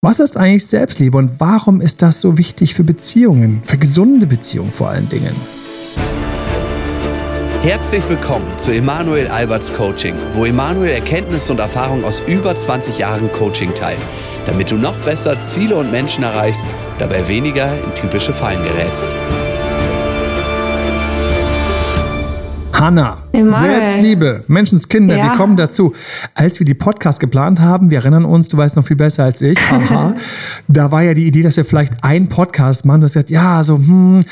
Was ist eigentlich Selbstliebe und warum ist das so wichtig für Beziehungen, für gesunde Beziehungen vor allen Dingen? Herzlich willkommen zu Emanuel Alberts Coaching, wo Emanuel Erkenntnisse und Erfahrung aus über 20 Jahren Coaching teilt, damit du noch besser Ziele und Menschen erreichst, dabei weniger in typische Fallen gerätst. Hanna, Selbstliebe, Menschenskinder, ja. wir kommen dazu. Als wir die Podcast geplant haben, wir erinnern uns, du weißt noch viel besser als ich, aha, da war ja die Idee, dass wir vielleicht einen Podcast machen. Du hast gesagt, ja, so, hm,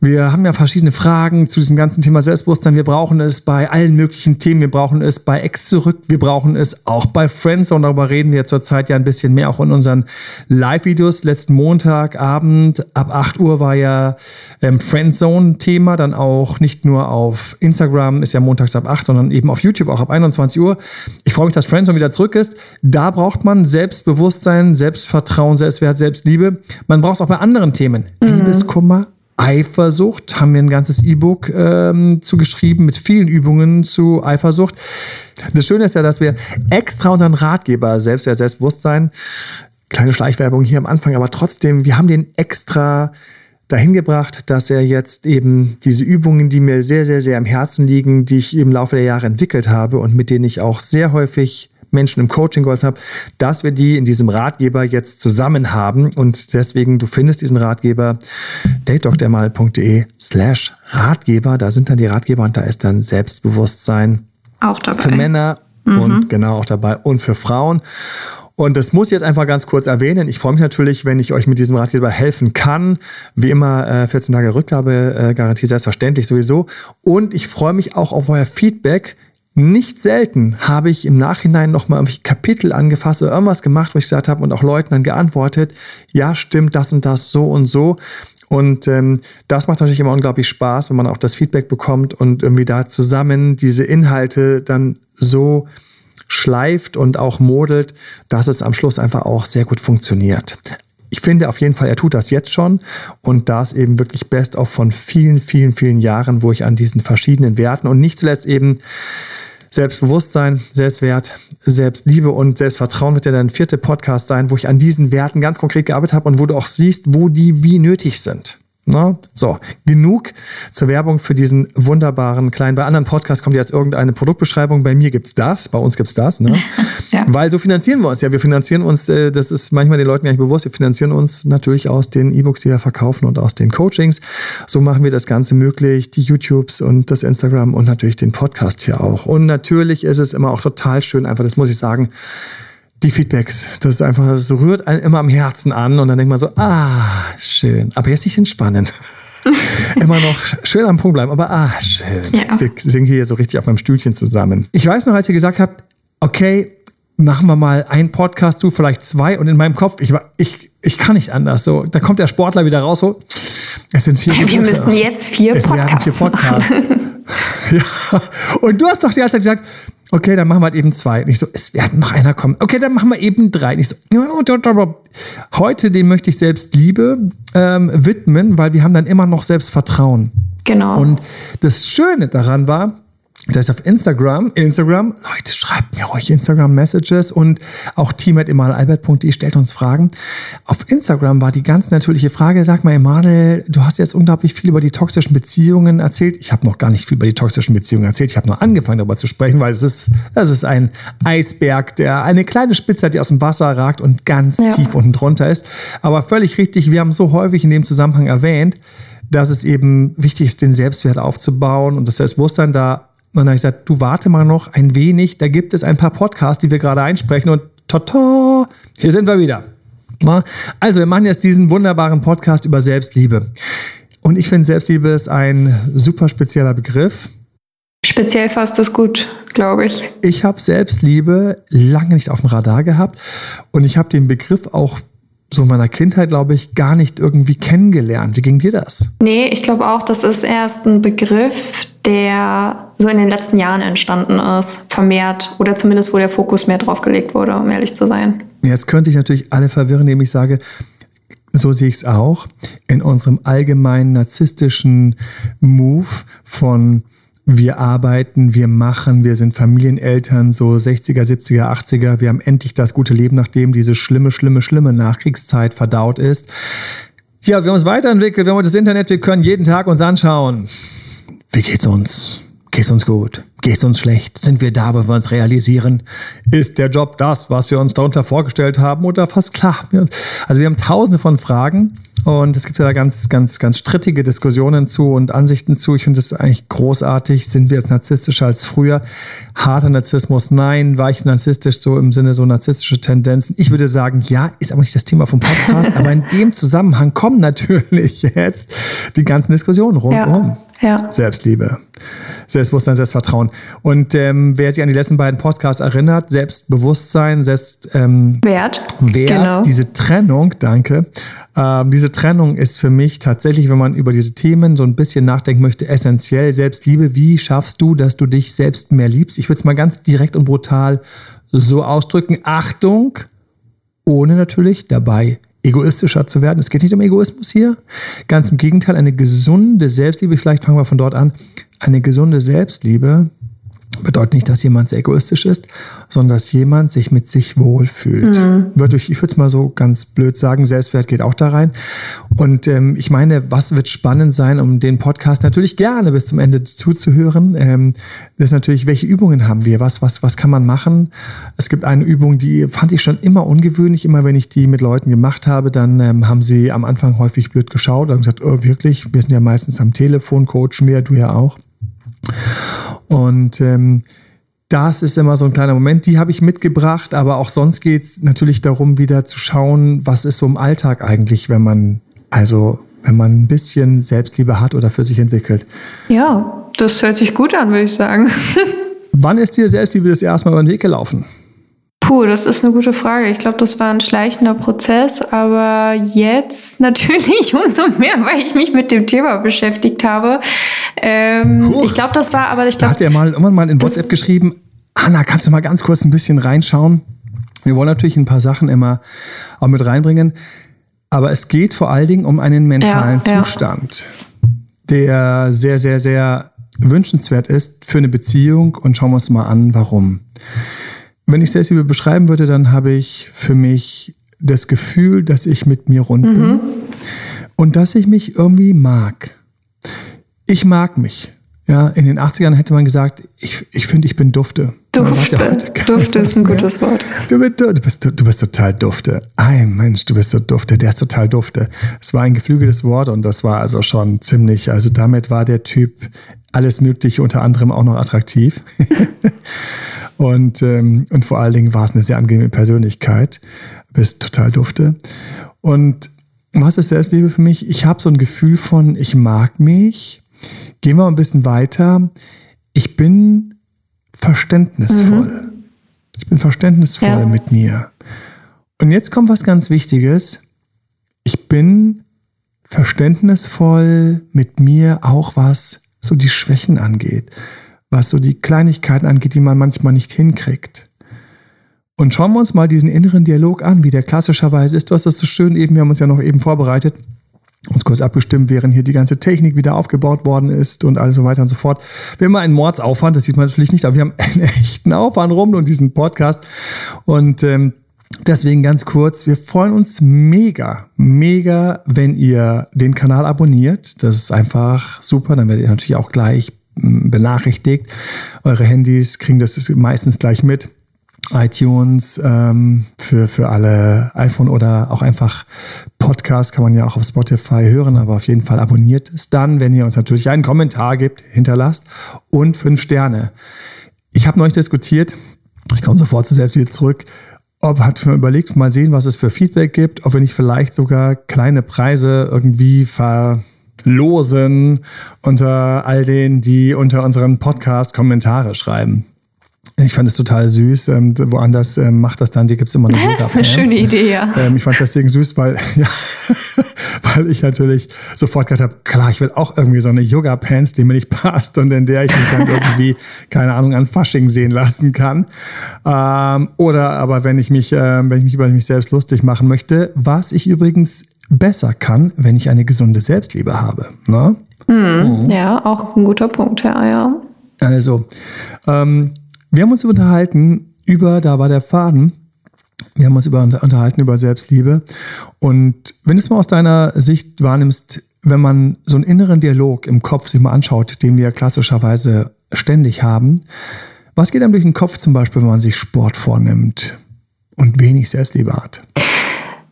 wir haben ja verschiedene Fragen zu diesem ganzen Thema Selbstbewusstsein. Wir brauchen es bei allen möglichen Themen. Wir brauchen es bei Ex zurück. Wir brauchen es auch bei Friends. Und darüber reden wir zurzeit ja ein bisschen mehr auch in unseren Live-Videos. Letzten Montagabend ab 8 Uhr war ja ähm, Friendzone-Thema. Dann auch nicht nur auf Instagram, ist ja montags ab 8, sondern eben auf YouTube auch ab 21 Uhr. Ich freue mich, dass Friendzone wieder zurück ist. Da braucht man Selbstbewusstsein, Selbstvertrauen, Selbstwert, Selbstliebe. Man braucht es auch bei anderen Themen. Mhm. Liebeskummer, Eifersucht, haben wir ein ganzes E-Book ähm, zugeschrieben mit vielen Übungen zu Eifersucht. Das Schöne ist ja, dass wir extra unseren Ratgeber Selbstwert, Selbstbewusstsein, kleine Schleichwerbung hier am Anfang, aber trotzdem, wir haben den extra dahin gebracht, dass er jetzt eben diese Übungen, die mir sehr, sehr, sehr am Herzen liegen, die ich im Laufe der Jahre entwickelt habe und mit denen ich auch sehr häufig Menschen im Coaching geholfen habe, dass wir die in diesem Ratgeber jetzt zusammen haben. Und deswegen, du findest diesen Ratgeber datedoktermal.de slash Ratgeber. Da sind dann die Ratgeber und da ist dann Selbstbewusstsein auch dabei. für Männer mhm. und genau auch dabei und für Frauen. Und das muss ich jetzt einfach ganz kurz erwähnen. Ich freue mich natürlich, wenn ich euch mit diesem Ratgeber helfen kann. Wie immer äh, 14 Tage Rückgabegarantie, äh, selbstverständlich sowieso. Und ich freue mich auch auf euer Feedback nicht selten habe ich im Nachhinein nochmal irgendwelche Kapitel angefasst oder irgendwas gemacht, wo ich gesagt habe und auch Leuten dann geantwortet, ja, stimmt das und das so und so. Und ähm, das macht natürlich immer unglaublich Spaß, wenn man auch das Feedback bekommt und irgendwie da zusammen diese Inhalte dann so schleift und auch modelt, dass es am Schluss einfach auch sehr gut funktioniert. Ich finde auf jeden Fall, er tut das jetzt schon und das eben wirklich best of von vielen, vielen, vielen Jahren, wo ich an diesen verschiedenen Werten und nicht zuletzt eben Selbstbewusstsein, Selbstwert, Selbstliebe und Selbstvertrauen wird ja dein vierter Podcast sein, wo ich an diesen Werten ganz konkret gearbeitet habe und wo du auch siehst, wo die wie nötig sind. Na, so, genug zur Werbung für diesen wunderbaren kleinen. Bei anderen Podcasts kommt jetzt irgendeine Produktbeschreibung. Bei mir gibt's das, bei uns gibt's das, ne? ja. Weil so finanzieren wir uns ja. Wir finanzieren uns, äh, das ist manchmal den Leuten gar nicht bewusst, wir finanzieren uns natürlich aus den E-Books, die wir verkaufen und aus den Coachings. So machen wir das Ganze möglich, die YouTubes und das Instagram und natürlich den Podcast hier auch. Und natürlich ist es immer auch total schön, einfach, das muss ich sagen, die Feedbacks. Das ist einfach, das rührt einen immer am Herzen an und dann denkt man so, ah, schön. Aber jetzt nicht entspannen. immer noch schön am Punkt bleiben, aber ah, schön. Ja. Ich singe hier so richtig auf meinem Stühlchen zusammen. Ich weiß noch, als ihr gesagt habt, okay, machen wir mal einen Podcast zu, vielleicht zwei und in meinem Kopf, ich, ich, ich kann nicht anders. So, da kommt der Sportler wieder raus, so, es sind vier Wir müssen jetzt vier es Podcasts vier Podcasts. ja. Und du hast doch die ganze Zeit gesagt, Okay, dann machen wir halt eben zwei. Nicht so, es wird noch einer kommen. Okay, dann machen wir eben drei. Nicht so, heute dem möchte ich selbst Liebe ähm, widmen, weil wir haben dann immer noch Selbstvertrauen. Genau. Und das Schöne daran war, da ist auf Instagram, Instagram, Leute, schreibt mir ruhig Instagram-Messages und auch team.emalalbert.de stellt uns Fragen. Auf Instagram war die ganz natürliche Frage, sag mal, Emanuel, du hast jetzt unglaublich viel über die toxischen Beziehungen erzählt. Ich habe noch gar nicht viel über die toxischen Beziehungen erzählt. Ich habe nur angefangen darüber zu sprechen, weil es ist, das ist ein Eisberg, der eine kleine Spitze hat, die aus dem Wasser ragt und ganz ja. tief unten drunter ist. Aber völlig richtig, wir haben so häufig in dem Zusammenhang erwähnt, dass es eben wichtig ist, den Selbstwert aufzubauen und das Selbstbewusstsein da und dann habe ich gesagt, du warte mal noch ein wenig, da gibt es ein paar Podcasts, die wir gerade einsprechen und tata, hier sind wir wieder. Also, wir machen jetzt diesen wunderbaren Podcast über Selbstliebe. Und ich finde, Selbstliebe ist ein super spezieller Begriff. Speziell fasst das gut, glaube ich. Ich habe Selbstliebe lange nicht auf dem Radar gehabt und ich habe den Begriff auch so in meiner Kindheit, glaube ich, gar nicht irgendwie kennengelernt. Wie ging dir das? Nee, ich glaube auch, das ist erst ein Begriff, der so in den letzten Jahren entstanden ist, vermehrt oder zumindest wo der Fokus mehr drauf gelegt wurde, um ehrlich zu sein. Jetzt könnte ich natürlich alle verwirren, indem ich sage, so sehe ich es auch, in unserem allgemeinen narzisstischen Move von wir arbeiten, wir machen, wir sind Familieneltern, so 60er, 70er, 80er. Wir haben endlich das gute Leben, nachdem diese schlimme, schlimme, schlimme Nachkriegszeit verdaut ist. Ja, wir haben uns weiterentwickelt, wir haben das Internet, wir können jeden Tag uns anschauen. Wie geht's uns? Geht's uns gut? Geht's uns schlecht? Sind wir da, wo wir uns realisieren? Ist der Job das, was wir uns darunter vorgestellt haben oder fast klar? Also wir haben tausende von Fragen und es gibt ja da ganz, ganz, ganz strittige Diskussionen zu und Ansichten zu. Ich finde das eigentlich großartig. Sind wir jetzt narzisstischer als früher? Harter Narzissmus, nein. War ich narzisstisch so im Sinne so narzisstische Tendenzen? Ich würde sagen, ja, ist aber nicht das Thema vom Podcast. aber in dem Zusammenhang kommen natürlich jetzt die ganzen Diskussionen rundum. Ja, ja. Selbstliebe. Selbstbewusstsein, Selbstvertrauen. Und ähm, wer sich an die letzten beiden Podcasts erinnert, Selbstbewusstsein, Selbst ähm, Wert. Wert, genau. diese Trennung, danke. Ähm, diese Trennung ist für mich tatsächlich, wenn man über diese Themen so ein bisschen nachdenken möchte, essentiell. Selbstliebe, wie schaffst du, dass du dich selbst mehr liebst? Ich würde es mal ganz direkt und brutal so ausdrücken. Achtung, ohne natürlich dabei egoistischer zu werden. Es geht nicht um Egoismus hier. Ganz im Gegenteil, eine gesunde Selbstliebe, vielleicht fangen wir von dort an, eine gesunde Selbstliebe bedeutet nicht, dass jemand sehr egoistisch ist, sondern dass jemand sich mit sich wohlfühlt. Mhm. ich würde es mal so ganz blöd sagen, Selbstwert geht auch da rein. Und ähm, ich meine, was wird spannend sein, um den Podcast natürlich gerne bis zum Ende zuzuhören, ähm, ist natürlich, welche Übungen haben wir? Was, was, was kann man machen? Es gibt eine Übung, die fand ich schon immer ungewöhnlich. Immer wenn ich die mit Leuten gemacht habe, dann ähm, haben sie am Anfang häufig blöd geschaut und gesagt, oh, wirklich, wir sind ja meistens am Telefon, coachen wir, du ja auch. Und ähm, das ist immer so ein kleiner Moment, die habe ich mitgebracht, aber auch sonst geht es natürlich darum, wieder zu schauen, was ist so im Alltag eigentlich, wenn man, also wenn man ein bisschen Selbstliebe hat oder für sich entwickelt. Ja, das hört sich gut an, würde ich sagen. Wann ist dir Selbstliebe das erste Mal über den Weg gelaufen? Puh, das ist eine gute Frage. Ich glaube, das war ein schleichender Prozess, aber jetzt natürlich umso mehr, weil ich mich mit dem Thema beschäftigt habe. Ähm, ich glaube, das war, aber ich glaube. Hat er mal irgendwann mal in WhatsApp geschrieben, Anna, kannst du mal ganz kurz ein bisschen reinschauen? Wir wollen natürlich ein paar Sachen immer auch mit reinbringen, aber es geht vor allen Dingen um einen mentalen ja, Zustand, ja. der sehr, sehr, sehr wünschenswert ist für eine Beziehung und schauen wir uns mal an, warum. Wenn ich Selbstliebe beschreiben würde, dann habe ich für mich das Gefühl, dass ich mit mir rund mhm. bin und dass ich mich irgendwie mag. Ich mag mich. Ja, in den 80ern hätte man gesagt, ich, ich finde, ich bin Dufte. Dufte. Dufte ist ein gutes Wort. Du bist, du, bist, du bist total Dufte. Ein Mensch, du bist so Dufte. Der ist total Dufte. Es war ein geflügeltes Wort und das war also schon ziemlich, also damit war der Typ alles Mögliche, unter anderem auch noch attraktiv. und, ähm, und vor allen Dingen war es eine sehr angenehme Persönlichkeit. Bist total dufte. Und was ist Selbstliebe für mich? Ich habe so ein Gefühl von, ich mag mich. Gehen wir ein bisschen weiter. Ich bin verständnisvoll. Mhm. Ich bin verständnisvoll ja. mit mir. Und jetzt kommt was ganz Wichtiges. Ich bin verständnisvoll mit mir auch was so die Schwächen angeht, was so die Kleinigkeiten angeht, die man manchmal nicht hinkriegt. Und schauen wir uns mal diesen inneren Dialog an, wie der klassischerweise ist. Du hast das so schön eben, wir haben uns ja noch eben vorbereitet, uns kurz abgestimmt, während hier die ganze Technik wieder aufgebaut worden ist und alles so weiter und so fort. Wir haben einen Mordsaufwand, das sieht man natürlich nicht, aber wir haben einen echten Aufwand rum und diesen Podcast. Und ähm, Deswegen ganz kurz, wir freuen uns mega, mega, wenn ihr den Kanal abonniert. Das ist einfach super, dann werdet ihr natürlich auch gleich benachrichtigt. Eure Handys kriegen das meistens gleich mit. iTunes ähm, für, für alle iPhone oder auch einfach Podcast kann man ja auch auf Spotify hören, aber auf jeden Fall abonniert es dann, wenn ihr uns natürlich einen Kommentar gibt, hinterlasst und fünf Sterne. Ich habe neulich diskutiert, ich komme sofort zu selbst wieder zurück, ob hat mir überlegt, mal sehen, was es für Feedback gibt, ob wir nicht vielleicht sogar kleine Preise irgendwie verlosen unter all denen, die unter unseren Podcast Kommentare schreiben. Ich fand es total süß. Ähm, woanders ähm, macht das dann, die gibt es immer noch. Das ist eine schöne Idee, ja. Ähm, ich fand es deswegen süß, weil, ja, weil ich natürlich sofort gedacht habe, klar, ich will auch irgendwie so eine Yoga-Pants, die mir nicht passt und in der ich mich dann irgendwie, keine Ahnung, an Fasching sehen lassen kann. Ähm, oder aber wenn ich mich, äh, wenn ich mich über mich selbst lustig machen möchte, was ich übrigens besser kann, wenn ich eine gesunde Selbstliebe habe. Ne? Mhm. Mhm. Ja, auch ein guter Punkt, ja, ja. Also, ähm, wir haben uns unterhalten über, da war der Faden, wir haben uns über, unterhalten über Selbstliebe. Und wenn du es mal aus deiner Sicht wahrnimmst, wenn man so einen inneren Dialog im Kopf sich mal anschaut, den wir klassischerweise ständig haben, was geht einem durch den Kopf zum Beispiel, wenn man sich Sport vornimmt und wenig Selbstliebe hat?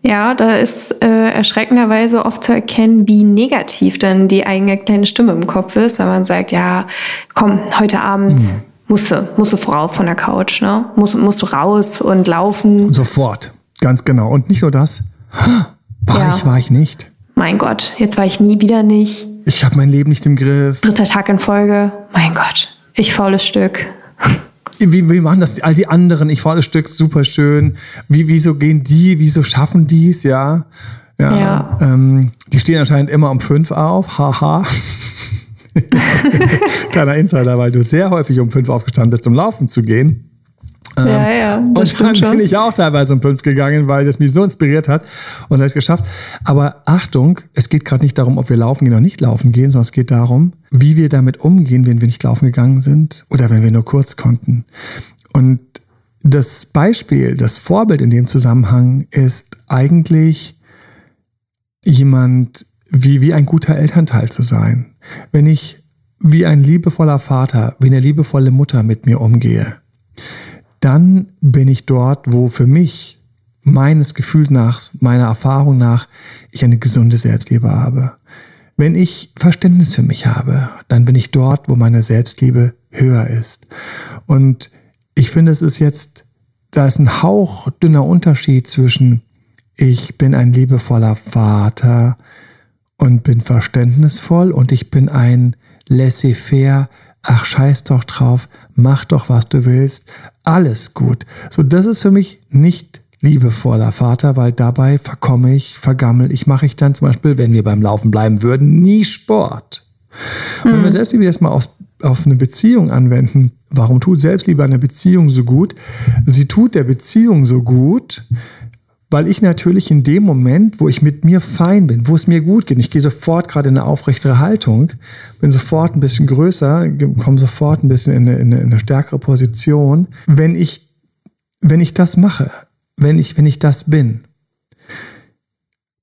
Ja, da ist äh, erschreckenderweise oft zu erkennen, wie negativ dann die eigene kleine Stimme im Kopf ist, wenn man sagt, ja, komm, heute Abend mhm. musst, du, musst du Frau von der Couch, ne? Musst, musst du raus und laufen. Sofort, ganz genau. Und nicht nur das, war ja. ich, war ich nicht. Mein Gott, jetzt war ich nie wieder nicht. Ich habe mein Leben nicht im Griff. Dritter Tag in Folge. Mein Gott, ich faules Stück. Wie, wie machen das all die anderen? Ich fand das Stück super schön. Wie, wieso gehen die? Wieso schaffen die es? Ja. Ja. ja. Ähm, die stehen anscheinend immer um fünf auf. Haha. Kleiner Insider, weil du sehr häufig um fünf aufgestanden bist, um laufen zu gehen. Ähm, ja, ja. Und dann bin ich auch teilweise um fünf gegangen, weil das mich so inspiriert hat und habe es geschafft. Aber Achtung, es geht gerade nicht darum, ob wir laufen gehen oder nicht laufen gehen, sondern es geht darum, wie wir damit umgehen, wenn wir nicht laufen gegangen sind oder wenn wir nur kurz konnten. Und das Beispiel, das Vorbild in dem Zusammenhang ist eigentlich jemand wie, wie ein guter Elternteil zu sein. Wenn ich wie ein liebevoller Vater, wie eine liebevolle Mutter mit mir umgehe, dann bin ich dort, wo für mich meines Gefühls nach, meiner Erfahrung nach, ich eine gesunde Selbstliebe habe. Wenn ich Verständnis für mich habe, dann bin ich dort, wo meine Selbstliebe höher ist. Und ich finde, es ist jetzt, da ist ein hauchdünner Unterschied zwischen ich bin ein liebevoller Vater und bin verständnisvoll und ich bin ein laissez-faire, ach scheiß doch drauf, mach doch, was du willst, alles gut. So, das ist für mich nicht liebevoller Vater, weil dabei verkomme ich, vergammel ich, mache ich dann zum Beispiel, wenn wir beim Laufen bleiben würden, nie Sport. Mhm. Wenn wir hm. Selbstliebe jetzt mal auf, auf eine Beziehung anwenden, warum tut Selbstliebe eine Beziehung so gut? Sie tut der Beziehung so gut, weil ich natürlich in dem Moment, wo ich mit mir fein bin, wo es mir gut geht, ich gehe sofort gerade in eine aufrechtere Haltung, bin sofort ein bisschen größer, komme sofort ein bisschen in eine, in eine, stärkere Position, wenn ich, wenn ich das mache, wenn ich, wenn ich das bin,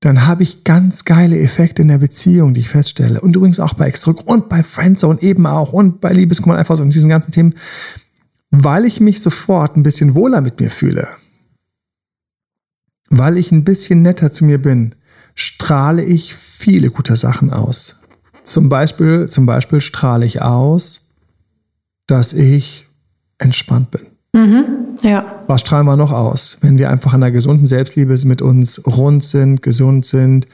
dann habe ich ganz geile Effekte in der Beziehung, die ich feststelle. Und übrigens auch bei Exdruck und bei Friendzone eben auch und bei Liebeskummer einfach so in diesen ganzen Themen, weil ich mich sofort ein bisschen wohler mit mir fühle weil ich ein bisschen netter zu mir bin, strahle ich viele gute Sachen aus. Zum Beispiel, zum Beispiel strahle ich aus, dass ich entspannt bin. Mhm, ja. Was strahlen wir noch aus? Wenn wir einfach in einer gesunden Selbstliebe mit uns rund sind, gesund sind.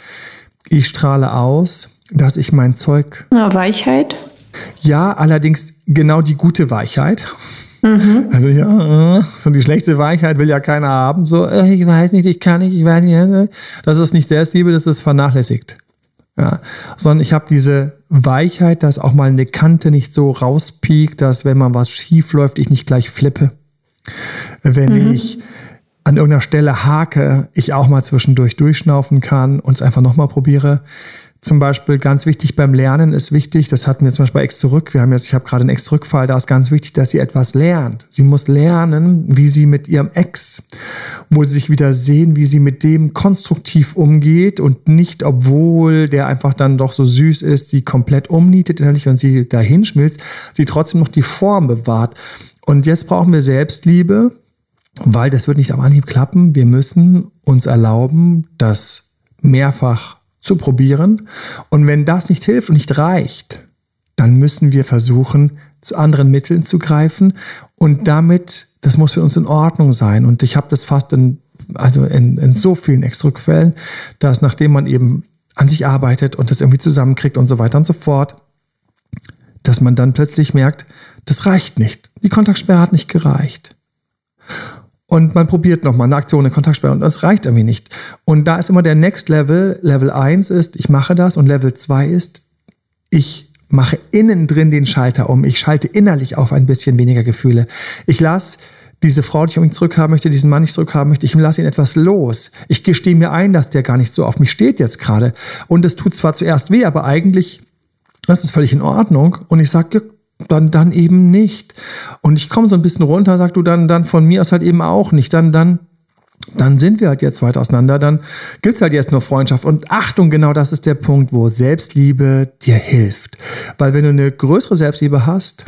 Ich strahle aus, dass ich mein Zeug. Na, Weichheit? Ja, allerdings genau die gute Weichheit. Mhm. Also ja, äh, so die schlechte Weichheit will ja keiner haben. So, äh, ich weiß nicht, ich kann nicht, ich weiß nicht. Äh, das ist nicht Selbstliebe, das ist vernachlässigt. Ja, sondern ich habe diese Weichheit, dass auch mal eine Kante nicht so rauspiekt, dass wenn man was schief läuft, ich nicht gleich flippe. Wenn mhm. ich an irgendeiner Stelle hake, ich auch mal zwischendurch durchschnaufen kann und es einfach nochmal probiere zum Beispiel ganz wichtig beim Lernen ist wichtig, das hatten wir zum Beispiel bei Ex zurück. Wir haben jetzt, ich habe gerade einen Ex-Rückfall, da ist ganz wichtig, dass sie etwas lernt. Sie muss lernen, wie sie mit ihrem Ex, wo sie sich wieder sehen, wie sie mit dem konstruktiv umgeht und nicht, obwohl der einfach dann doch so süß ist, sie komplett umnietet innerlich und sie dahin schmilzt, sie trotzdem noch die Form bewahrt. Und jetzt brauchen wir Selbstliebe, weil das wird nicht am Anhieb klappen. Wir müssen uns erlauben, das mehrfach zu probieren. Und wenn das nicht hilft und nicht reicht, dann müssen wir versuchen, zu anderen Mitteln zu greifen. Und damit, das muss für uns in Ordnung sein. Und ich habe das fast in, also in, in so vielen Extrückfällen, dass nachdem man eben an sich arbeitet und das irgendwie zusammenkriegt und so weiter und so fort, dass man dann plötzlich merkt, das reicht nicht. Die Kontaktsperre hat nicht gereicht und man probiert nochmal eine Aktion, eine Kontaktsperre und das reicht irgendwie nicht. Und da ist immer der Next Level. Level 1 ist, ich mache das und Level 2 ist, ich mache innen drin den Schalter um. Ich schalte innerlich auf ein bisschen weniger Gefühle. Ich lasse diese Frau, die ich unbedingt zurückhaben möchte, diesen Mann nicht zurückhaben möchte, ich lasse ihn etwas los. Ich gestehe mir ein, dass der gar nicht so auf mich steht jetzt gerade. Und es tut zwar zuerst weh, aber eigentlich, das ist völlig in Ordnung. Und ich sage, dann, dann eben nicht. Und ich komme so ein bisschen runter, sag du dann, dann von mir aus halt eben auch nicht. Dann, dann, dann sind wir halt jetzt weit auseinander, dann gibt's halt jetzt nur Freundschaft. Und Achtung, genau das ist der Punkt, wo Selbstliebe dir hilft. Weil wenn du eine größere Selbstliebe hast,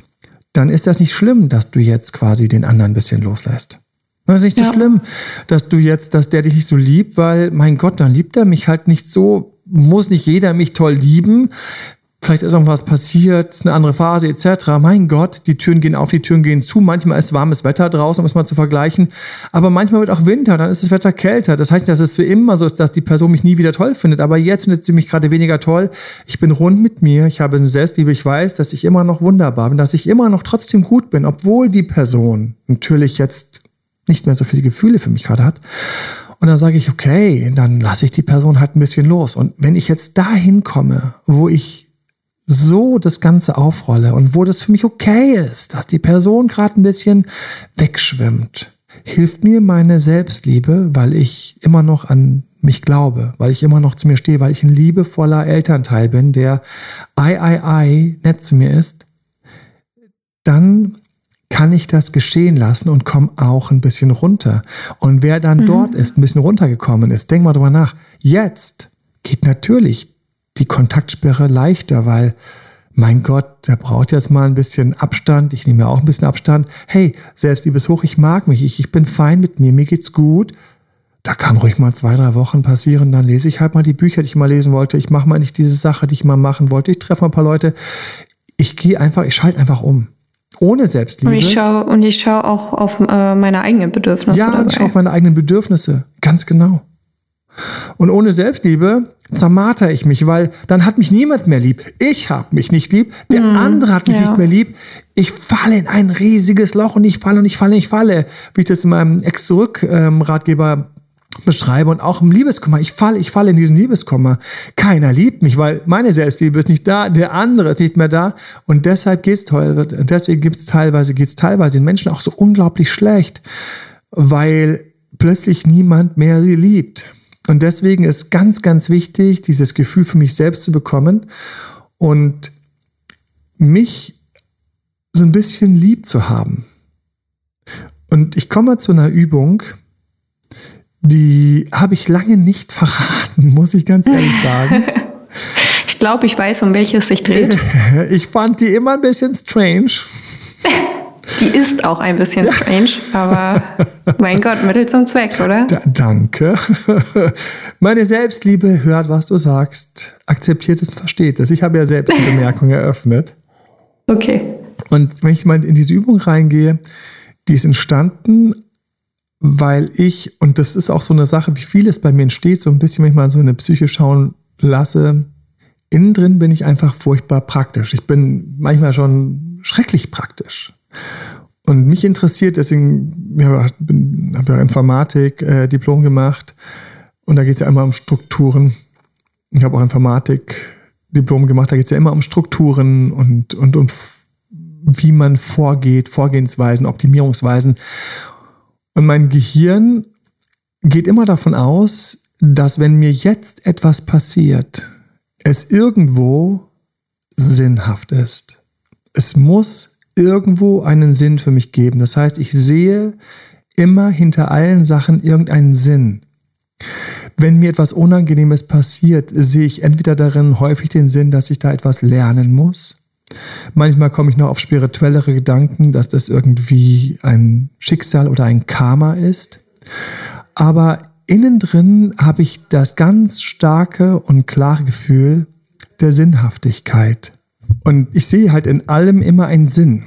dann ist das nicht schlimm, dass du jetzt quasi den anderen ein bisschen loslässt. Das ist nicht so ja. schlimm, dass du jetzt, dass der dich nicht so liebt, weil, mein Gott, dann liebt er mich halt nicht so, muss nicht jeder mich toll lieben vielleicht ist irgendwas passiert, ist eine andere Phase etc. Mein Gott, die Türen gehen auf, die Türen gehen zu. Manchmal ist warmes Wetter draußen, um es mal zu vergleichen. Aber manchmal wird auch Winter, dann ist das Wetter kälter. Das heißt, dass es für immer so ist, dass die Person mich nie wieder toll findet. Aber jetzt findet sie mich gerade weniger toll. Ich bin rund mit mir, ich habe eine Selbstliebe, ich weiß, dass ich immer noch wunderbar bin, dass ich immer noch trotzdem gut bin, obwohl die Person natürlich jetzt nicht mehr so viele Gefühle für mich gerade hat. Und dann sage ich, okay, dann lasse ich die Person halt ein bisschen los. Und wenn ich jetzt dahin komme, wo ich so das Ganze aufrolle und wo das für mich okay ist, dass die Person gerade ein bisschen wegschwimmt, hilft mir meine Selbstliebe, weil ich immer noch an mich glaube, weil ich immer noch zu mir stehe, weil ich ein liebevoller Elternteil bin, der ei, ei, ei nett zu mir ist, dann kann ich das geschehen lassen und komme auch ein bisschen runter. Und wer dann mhm. dort ist, ein bisschen runtergekommen ist, denk mal drüber nach. Jetzt geht natürlich die Kontaktsperre leichter, weil mein Gott, der braucht jetzt mal ein bisschen Abstand. Ich nehme ja auch ein bisschen Abstand. Hey, Selbstliebes hoch, ich mag mich, ich, ich bin fein mit mir, mir geht's gut. Da kann ruhig mal zwei, drei Wochen passieren, dann lese ich halt mal die Bücher, die ich mal lesen wollte. Ich mache mal nicht diese Sache, die ich mal machen wollte. Ich treffe mal ein paar Leute. Ich gehe einfach, ich schalte einfach um. Ohne Selbstliebe. Und ich schaue und ich schaue auch auf äh, meine eigenen Bedürfnisse. Ja, dabei. ich schaue auf meine eigenen Bedürfnisse. Ganz genau. Und ohne Selbstliebe zermarter ich mich, weil dann hat mich niemand mehr lieb. Ich habe mich nicht lieb, der mm, andere hat mich ja. nicht mehr lieb. Ich falle in ein riesiges Loch und ich falle und ich falle und ich falle, wie ich das in meinem Ex-Zurück-Ratgeber ähm, beschreibe und auch im Liebeskummer. Ich falle, ich falle in diesen Liebeskummer. Keiner liebt mich, weil meine Selbstliebe ist nicht da, der andere ist nicht mehr da und deshalb geht's toll. Deswegen gibt's teilweise, geht's teilweise den Menschen auch so unglaublich schlecht, weil plötzlich niemand mehr sie liebt. Und deswegen ist ganz, ganz wichtig, dieses Gefühl für mich selbst zu bekommen und mich so ein bisschen lieb zu haben. Und ich komme zu einer Übung, die habe ich lange nicht verraten, muss ich ganz ehrlich sagen. Ich glaube, ich weiß, um welches sich dreht. Ich fand die immer ein bisschen strange. Die ist auch ein bisschen strange, aber mein Gott, Mittel zum Zweck, oder? Da, danke. Meine Selbstliebe hört, was du sagst, akzeptiert es und versteht es. Ich habe ja selbst die Bemerkung eröffnet. Okay. Und wenn ich mal in diese Übung reingehe, die ist entstanden, weil ich, und das ist auch so eine Sache, wie vieles bei mir entsteht, so ein bisschen, wenn ich mal so in eine Psyche schauen lasse, innen drin bin ich einfach furchtbar praktisch. Ich bin manchmal schon schrecklich praktisch. Und mich interessiert, deswegen habe ja Informatik äh, Diplom gemacht und da geht es ja immer um Strukturen. Ich habe auch Informatik Diplom gemacht, da geht es ja immer um Strukturen und, und um wie man vorgeht, Vorgehensweisen, Optimierungsweisen. Und mein Gehirn geht immer davon aus, dass wenn mir jetzt etwas passiert, es irgendwo sinnhaft ist. Es muss irgendwo einen Sinn für mich geben. Das heißt, ich sehe immer hinter allen Sachen irgendeinen Sinn. Wenn mir etwas Unangenehmes passiert, sehe ich entweder darin häufig den Sinn, dass ich da etwas lernen muss. Manchmal komme ich noch auf spirituellere Gedanken, dass das irgendwie ein Schicksal oder ein Karma ist. Aber innen drin habe ich das ganz starke und klare Gefühl der Sinnhaftigkeit. Und ich sehe halt in allem immer einen Sinn.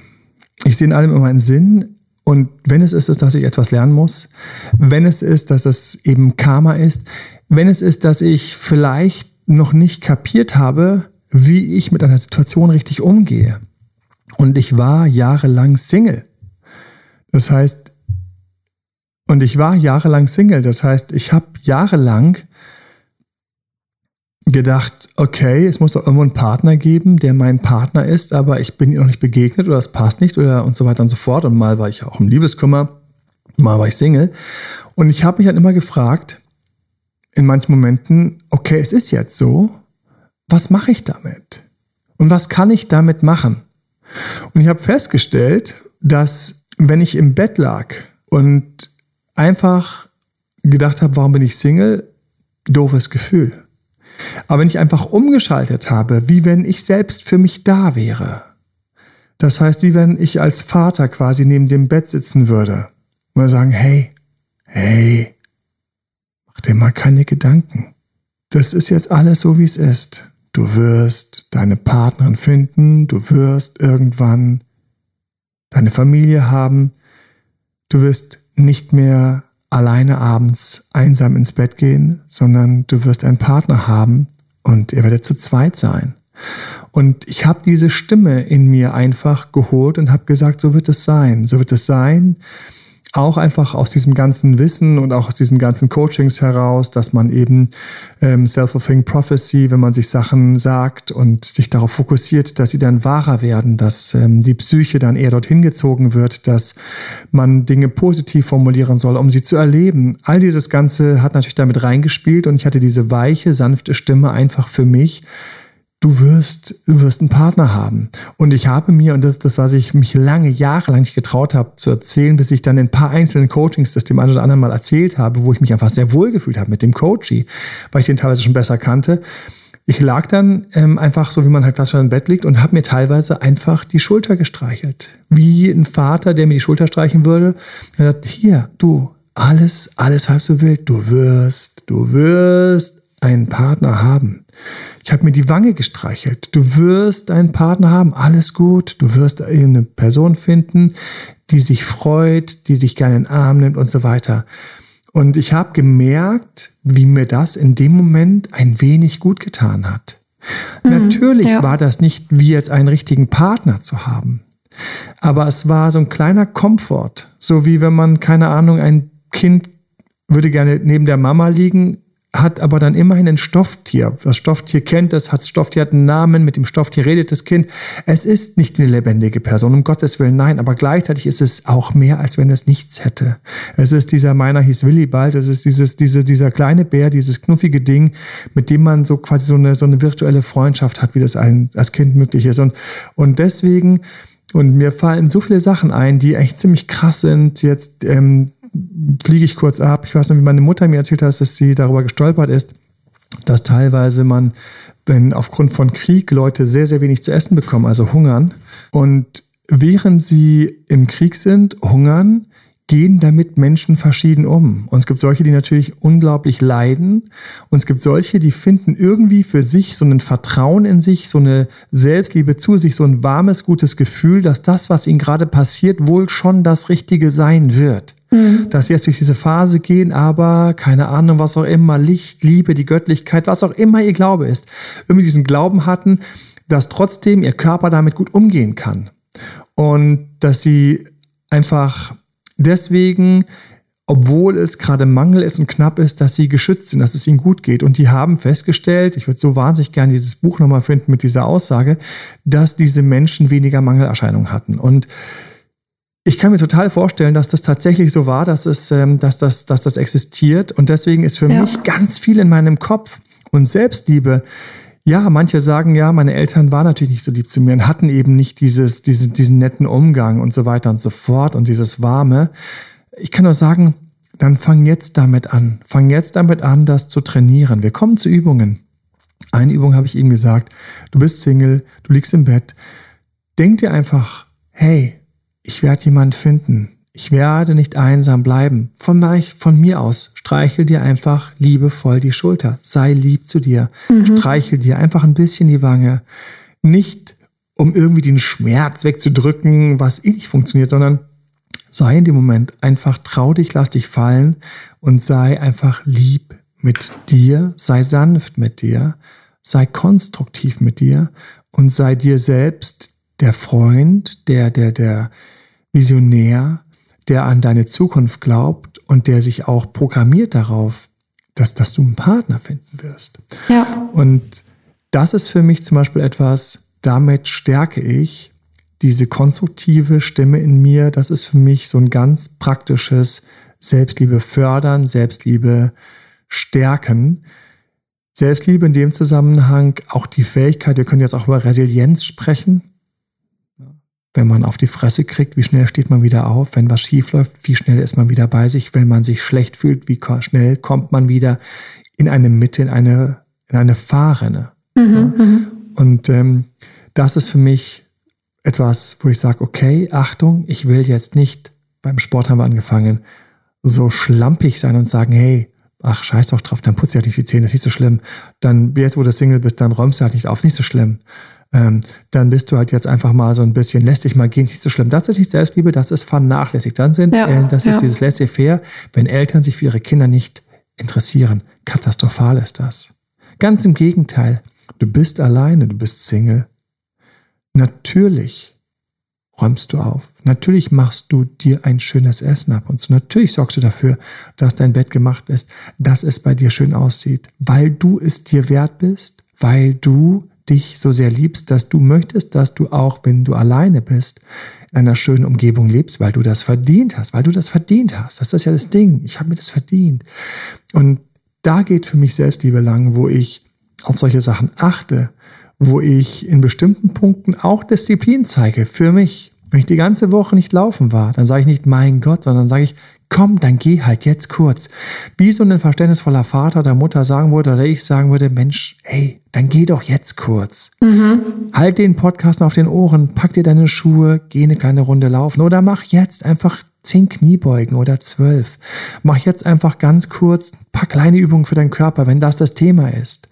Ich sehe in allem immer einen Sinn. Und wenn es ist, dass ich etwas lernen muss, wenn es ist, dass es eben Karma ist, wenn es ist, dass ich vielleicht noch nicht kapiert habe, wie ich mit einer Situation richtig umgehe. Und ich war jahrelang Single. Das heißt, und ich war jahrelang Single. Das heißt, ich habe jahrelang gedacht, okay, es muss doch irgendwo einen Partner geben, der mein Partner ist, aber ich bin ihr noch nicht begegnet oder es passt nicht oder und so weiter und so fort. Und mal war ich auch im Liebeskummer, mal war ich Single. Und ich habe mich dann immer gefragt, in manchen Momenten, okay, es ist jetzt so, was mache ich damit? Und was kann ich damit machen? Und ich habe festgestellt, dass wenn ich im Bett lag und einfach gedacht habe, warum bin ich Single, doofes Gefühl. Aber wenn ich einfach umgeschaltet habe, wie wenn ich selbst für mich da wäre. Das heißt, wie wenn ich als Vater quasi neben dem Bett sitzen würde und sagen, hey, hey, mach dir mal keine Gedanken. Das ist jetzt alles so, wie es ist. Du wirst deine Partnerin finden, du wirst irgendwann deine Familie haben, du wirst nicht mehr alleine abends einsam ins Bett gehen, sondern du wirst einen Partner haben und ihr werdet zu zweit sein. Und ich habe diese Stimme in mir einfach geholt und habe gesagt, so wird es sein, so wird es sein auch einfach aus diesem ganzen Wissen und auch aus diesen ganzen Coachings heraus, dass man eben ähm, Self-Fulfilling Prophecy, wenn man sich Sachen sagt und sich darauf fokussiert, dass sie dann wahrer werden, dass ähm, die Psyche dann eher dorthin gezogen wird, dass man Dinge positiv formulieren soll, um sie zu erleben. All dieses Ganze hat natürlich damit reingespielt und ich hatte diese weiche, sanfte Stimme einfach für mich, du wirst, du wirst einen Partner haben. Und ich habe mir, und das ist das, was ich mich lange, jahrelang nicht getraut habe zu erzählen, bis ich dann in ein paar einzelnen Coachings das dem einen oder anderen mal erzählt habe, wo ich mich einfach sehr wohl gefühlt habe mit dem Coachy, weil ich den teilweise schon besser kannte. Ich lag dann ähm, einfach so, wie man halt klassisch im Bett liegt und habe mir teilweise einfach die Schulter gestreichelt. Wie ein Vater, der mir die Schulter streichen würde. Er sagt, hier, du, alles, alles halb so wild. Du wirst, du wirst einen Partner haben. Ich habe mir die Wange gestreichelt. Du wirst einen Partner haben, alles gut. Du wirst eine Person finden, die sich freut, die dich gerne in den Arm nimmt und so weiter. Und ich habe gemerkt, wie mir das in dem Moment ein wenig gut getan hat. Mhm, Natürlich ja. war das nicht wie jetzt einen richtigen Partner zu haben. Aber es war so ein kleiner Komfort. So wie wenn man, keine Ahnung, ein Kind würde gerne neben der Mama liegen, hat aber dann immerhin ein Stofftier. Das Stofftier kennt es, hat das Stofftier hat einen Namen, mit dem Stofftier redet das Kind. Es ist nicht eine lebendige Person, um Gottes Willen, nein, aber gleichzeitig ist es auch mehr, als wenn es nichts hätte. Es ist dieser, meiner hieß Willibald, es ist dieses, diese, dieser kleine Bär, dieses knuffige Ding, mit dem man so quasi so eine, so eine virtuelle Freundschaft hat, wie das ein, als Kind möglich ist. Und, und deswegen, und mir fallen so viele Sachen ein, die echt ziemlich krass sind. Jetzt ähm, fliege ich kurz ab. Ich weiß noch, wie meine Mutter mir erzählt hat, dass sie darüber gestolpert ist, dass teilweise man, wenn aufgrund von Krieg Leute sehr, sehr wenig zu essen bekommen, also hungern, und während sie im Krieg sind, hungern, gehen damit Menschen verschieden um. Und es gibt solche, die natürlich unglaublich leiden. Und es gibt solche, die finden irgendwie für sich so ein Vertrauen in sich, so eine Selbstliebe zu sich, so ein warmes, gutes Gefühl, dass das, was ihnen gerade passiert, wohl schon das Richtige sein wird. Mhm. Dass sie jetzt durch diese Phase gehen, aber keine Ahnung, was auch immer, Licht, Liebe, die Göttlichkeit, was auch immer ihr Glaube ist, irgendwie diesen Glauben hatten, dass trotzdem ihr Körper damit gut umgehen kann. Und dass sie einfach deswegen, obwohl es gerade Mangel ist und knapp ist, dass sie geschützt sind, dass es ihnen gut geht. Und die haben festgestellt, ich würde so wahnsinnig gerne dieses Buch nochmal finden mit dieser Aussage, dass diese Menschen weniger Mangelerscheinungen hatten. Und ich kann mir total vorstellen, dass das tatsächlich so war, dass, es, ähm, dass, das, dass das existiert. Und deswegen ist für ja. mich ganz viel in meinem Kopf. Und Selbstliebe ja, manche sagen ja, meine Eltern waren natürlich nicht so lieb zu mir und hatten eben nicht dieses, diesen, diesen netten Umgang und so weiter und so fort und dieses Warme. Ich kann nur sagen, dann fang jetzt damit an. Fang jetzt damit an, das zu trainieren. Wir kommen zu Übungen. Eine Übung habe ich eben gesagt. Du bist Single, du liegst im Bett. Denk dir einfach, hey, ich werde jemand finden. Ich werde nicht einsam bleiben. Von, von mir aus streichel dir einfach liebevoll die Schulter. Sei lieb zu dir. Mhm. Streichel dir einfach ein bisschen die Wange. Nicht, um irgendwie den Schmerz wegzudrücken, was eh nicht funktioniert, sondern sei in dem Moment einfach trau dich, lass dich fallen und sei einfach lieb mit dir. Sei sanft mit dir. Sei konstruktiv mit dir und sei dir selbst der Freund, der, der, der Visionär, der an deine Zukunft glaubt und der sich auch programmiert darauf, dass, dass du einen Partner finden wirst. Ja. Und das ist für mich zum Beispiel etwas, damit stärke ich diese konstruktive Stimme in mir. Das ist für mich so ein ganz praktisches Selbstliebe fördern, Selbstliebe stärken. Selbstliebe in dem Zusammenhang auch die Fähigkeit, wir können jetzt auch über Resilienz sprechen. Wenn man auf die Fresse kriegt, wie schnell steht man wieder auf? Wenn was schief läuft, wie schnell ist man wieder bei sich? Wenn man sich schlecht fühlt, wie schnell kommt man wieder in eine Mitte, in eine, in eine Fahrrinne? Mhm, ja? Mhm. Und ähm, das ist für mich etwas, wo ich sage, okay, Achtung, ich will jetzt nicht, beim Sport haben wir angefangen, so schlampig sein und sagen, hey, ach, scheiß doch drauf, dann putzt du halt nicht die Zähne, ist nicht so schlimm. Dann, jetzt wo du Single bist, dann räumst du halt nicht auf, nicht so schlimm. Ähm, dann bist du halt jetzt einfach mal so ein bisschen, lässt dich mal gehen, ist nicht so schlimm. Das ist nicht Selbstliebe, das ist vernachlässigt. Dann sind, ja, äh, das ja. ist dieses laissez-faire, wenn Eltern sich für ihre Kinder nicht interessieren. Katastrophal ist das. Ganz im Gegenteil. Du bist alleine, du bist Single. Natürlich räumst du auf. Natürlich machst du dir ein schönes Essen ab und zu. Natürlich sorgst du dafür, dass dein Bett gemacht ist, dass es bei dir schön aussieht, weil du es dir wert bist, weil du dich so sehr liebst, dass du möchtest, dass du auch, wenn du alleine bist, in einer schönen Umgebung lebst, weil du das verdient hast, weil du das verdient hast. Das ist ja das Ding. Ich habe mir das verdient. Und da geht für mich Selbstliebe lang, wo ich auf solche Sachen achte, wo ich in bestimmten Punkten auch Disziplin zeige für mich. Wenn ich die ganze Woche nicht laufen war, dann sage ich nicht mein Gott, sondern sage ich, komm, dann geh halt jetzt kurz. Wie so ein verständnisvoller Vater der Mutter sagen würde oder ich sagen würde, Mensch, hey, dann geh doch jetzt kurz. Mhm. Halt den Podcast auf den Ohren, pack dir deine Schuhe, geh eine kleine Runde laufen oder mach jetzt einfach zehn Kniebeugen oder zwölf. Mach jetzt einfach ganz kurz ein paar kleine Übungen für deinen Körper, wenn das das Thema ist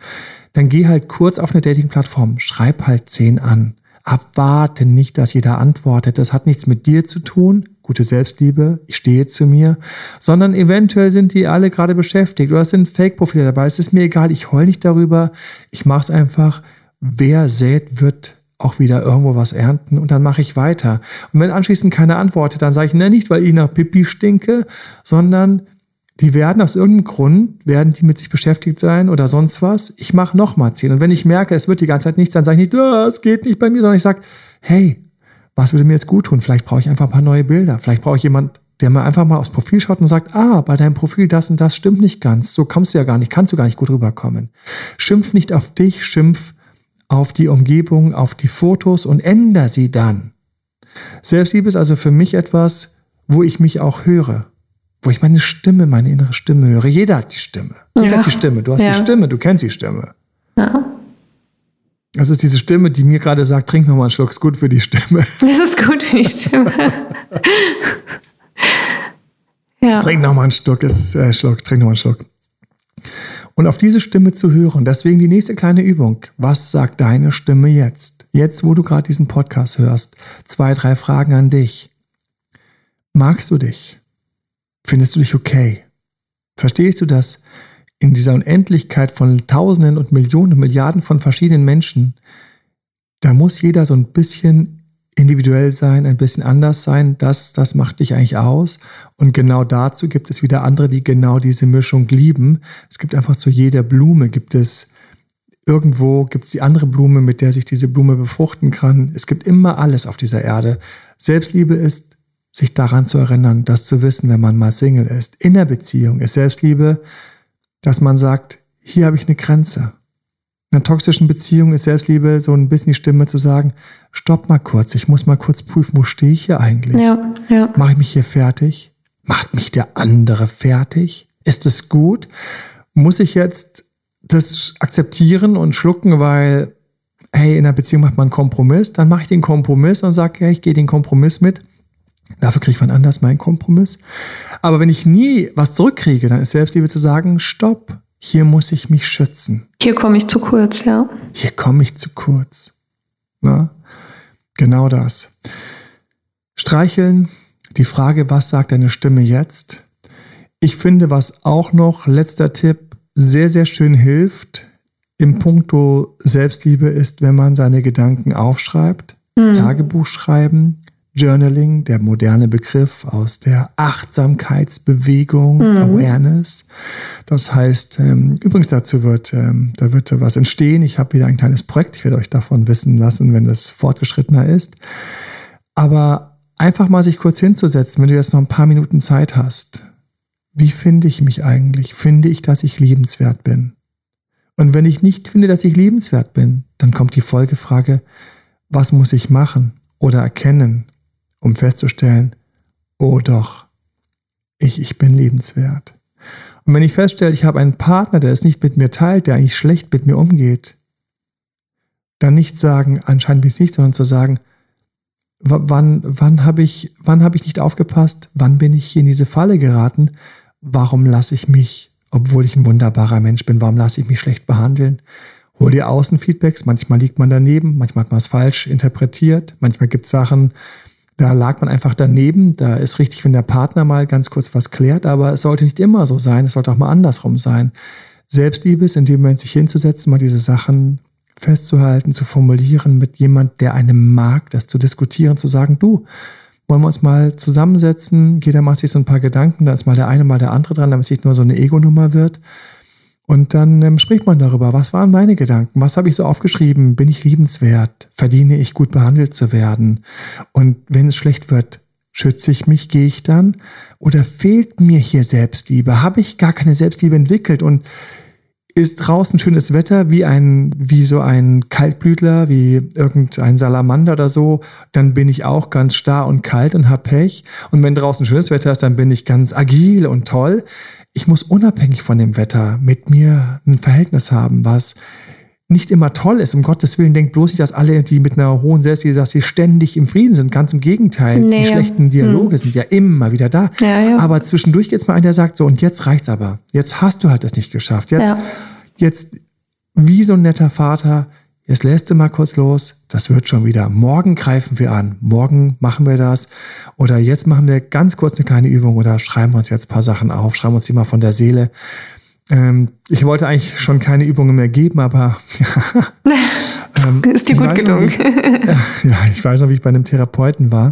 dann geh halt kurz auf eine Dating-Plattform, schreib halt zehn an. Abwarte nicht, dass jeder antwortet. Das hat nichts mit dir zu tun. Gute Selbstliebe, ich stehe zu mir, sondern eventuell sind die alle gerade beschäftigt oder es sind Fake-Profile dabei. Es ist mir egal, ich heul nicht darüber. Ich mache es einfach. Wer sät, wird auch wieder irgendwo was ernten und dann mache ich weiter. Und wenn anschließend keine antwortet, dann sage ich, ne, nicht, weil ich nach Pipi stinke, sondern die werden aus irgendeinem Grund, werden die mit sich beschäftigt sein oder sonst was. Ich mache nochmal zehn. Und wenn ich merke, es wird die ganze Zeit nichts, dann sage ich nicht, es geht nicht bei mir, sondern ich sage, hey, was würde mir jetzt gut tun? Vielleicht brauche ich einfach ein paar neue Bilder. Vielleicht brauche ich jemand, der mir einfach mal aufs Profil schaut und sagt, ah, bei deinem Profil das und das stimmt nicht ganz. So kommst du ja gar nicht, kannst du gar nicht gut rüberkommen. Schimpf nicht auf dich, schimpf auf die Umgebung, auf die Fotos und änder sie dann. Selbstliebe ist also für mich etwas, wo ich mich auch höre wo ich meine Stimme, meine innere Stimme höre. Jeder hat die Stimme. Jeder ja. hat die Stimme. Du hast ja. die Stimme, du kennst die Stimme. Ja. Das ist diese Stimme, die mir gerade sagt, trink noch mal einen Schluck, ist gut für die Stimme. Das ist gut für die Stimme. ja. Trink noch mal einen Schluck, ist, äh, Schluck, trink noch mal einen Schluck. Und auf diese Stimme zu hören, deswegen die nächste kleine Übung. Was sagt deine Stimme jetzt? Jetzt, wo du gerade diesen Podcast hörst. Zwei, drei Fragen an dich. Magst du dich? Findest du dich okay? Verstehst du das? In dieser Unendlichkeit von Tausenden und Millionen und Milliarden von verschiedenen Menschen, da muss jeder so ein bisschen individuell sein, ein bisschen anders sein. Das, das macht dich eigentlich aus. Und genau dazu gibt es wieder andere, die genau diese Mischung lieben. Es gibt einfach zu jeder Blume gibt es irgendwo gibt es die andere Blume, mit der sich diese Blume befruchten kann. Es gibt immer alles auf dieser Erde. Selbstliebe ist sich daran zu erinnern, das zu wissen, wenn man mal Single ist. In der Beziehung ist Selbstliebe, dass man sagt, hier habe ich eine Grenze. In einer toxischen Beziehung ist Selbstliebe so ein bisschen die Stimme zu sagen, stopp mal kurz, ich muss mal kurz prüfen, wo stehe ich hier eigentlich? Ja, ja. Mache ich mich hier fertig? Macht mich der andere fertig? Ist es gut? Muss ich jetzt das akzeptieren und schlucken, weil, hey, in einer Beziehung macht man einen Kompromiss? Dann mache ich den Kompromiss und sage, ja, ich gehe den Kompromiss mit Dafür kriege ich wann anders meinen Kompromiss. Aber wenn ich nie was zurückkriege, dann ist Selbstliebe zu sagen, stopp, hier muss ich mich schützen. Hier komme ich zu kurz, ja. Hier komme ich zu kurz. Na? Genau das. Streicheln, die Frage, was sagt deine Stimme jetzt? Ich finde, was auch noch, letzter Tipp, sehr, sehr schön hilft im Punkto Selbstliebe ist, wenn man seine Gedanken aufschreibt, mhm. Tagebuch schreiben, Journaling, der moderne Begriff aus der Achtsamkeitsbewegung, mhm. Awareness. Das heißt, ähm, übrigens dazu wird, ähm, da wird was entstehen. Ich habe wieder ein kleines Projekt. Ich werde euch davon wissen lassen, wenn das fortgeschrittener ist. Aber einfach mal sich kurz hinzusetzen, wenn du jetzt noch ein paar Minuten Zeit hast. Wie finde ich mich eigentlich? Finde ich, dass ich liebenswert bin? Und wenn ich nicht finde, dass ich liebenswert bin, dann kommt die Folgefrage, was muss ich machen? oder erkennen, um festzustellen, oh doch, ich, ich bin liebenswert. Und wenn ich feststelle, ich habe einen Partner, der es nicht mit mir teilt, der eigentlich schlecht mit mir umgeht, dann nicht sagen, anscheinend bin ich nicht, sondern zu sagen, wann, wann habe ich, wann habe ich nicht aufgepasst? Wann bin ich in diese Falle geraten? Warum lasse ich mich, obwohl ich ein wunderbarer Mensch bin, warum lasse ich mich schlecht behandeln? Hol dir Außenfeedbacks, manchmal liegt man daneben, manchmal hat man es falsch interpretiert, manchmal gibt es Sachen, da lag man einfach daneben. Da ist richtig, wenn der Partner mal ganz kurz was klärt, aber es sollte nicht immer so sein, es sollte auch mal andersrum sein. Selbstliebe ist in dem Moment sich hinzusetzen, mal diese Sachen festzuhalten, zu formulieren mit jemand, der einem mag, das zu diskutieren, zu sagen, du, wollen wir uns mal zusammensetzen, jeder macht sich so ein paar Gedanken, da ist mal der eine, mal der andere dran, damit es nicht nur so eine Ego-Nummer wird. Und dann ähm, spricht man darüber, was waren meine Gedanken, was habe ich so aufgeschrieben, bin ich liebenswert, verdiene ich gut behandelt zu werden. Und wenn es schlecht wird, schütze ich mich, gehe ich dann? Oder fehlt mir hier Selbstliebe? Habe ich gar keine Selbstliebe entwickelt? Und ist draußen schönes Wetter, wie ein, wie so ein Kaltblütler, wie irgendein Salamander oder so, dann bin ich auch ganz starr und kalt und hab Pech. Und wenn draußen schönes Wetter ist, dann bin ich ganz agil und toll ich muss unabhängig von dem Wetter mit mir ein Verhältnis haben, was nicht immer toll ist. Um Gottes Willen denkt bloß nicht, dass alle, die mit einer hohen Selbstliebe, dass sie ständig im Frieden sind. Ganz im Gegenteil. Nee, die schlechten Dialoge hm. sind ja immer wieder da. Ja, ja. Aber zwischendurch geht es mal einer, der sagt so, und jetzt reicht's aber. Jetzt hast du halt das nicht geschafft. Jetzt, jetzt, wie so ein netter Vater, Jetzt lässt du mal kurz los, das wird schon wieder. Morgen greifen wir an, morgen machen wir das. Oder jetzt machen wir ganz kurz eine kleine Übung oder schreiben wir uns jetzt ein paar Sachen auf, schreiben uns die mal von der Seele. Ähm, ich wollte eigentlich schon keine Übungen mehr geben, aber ähm, ist dir gut gelungen. ja, ich weiß noch, wie ich bei einem Therapeuten war.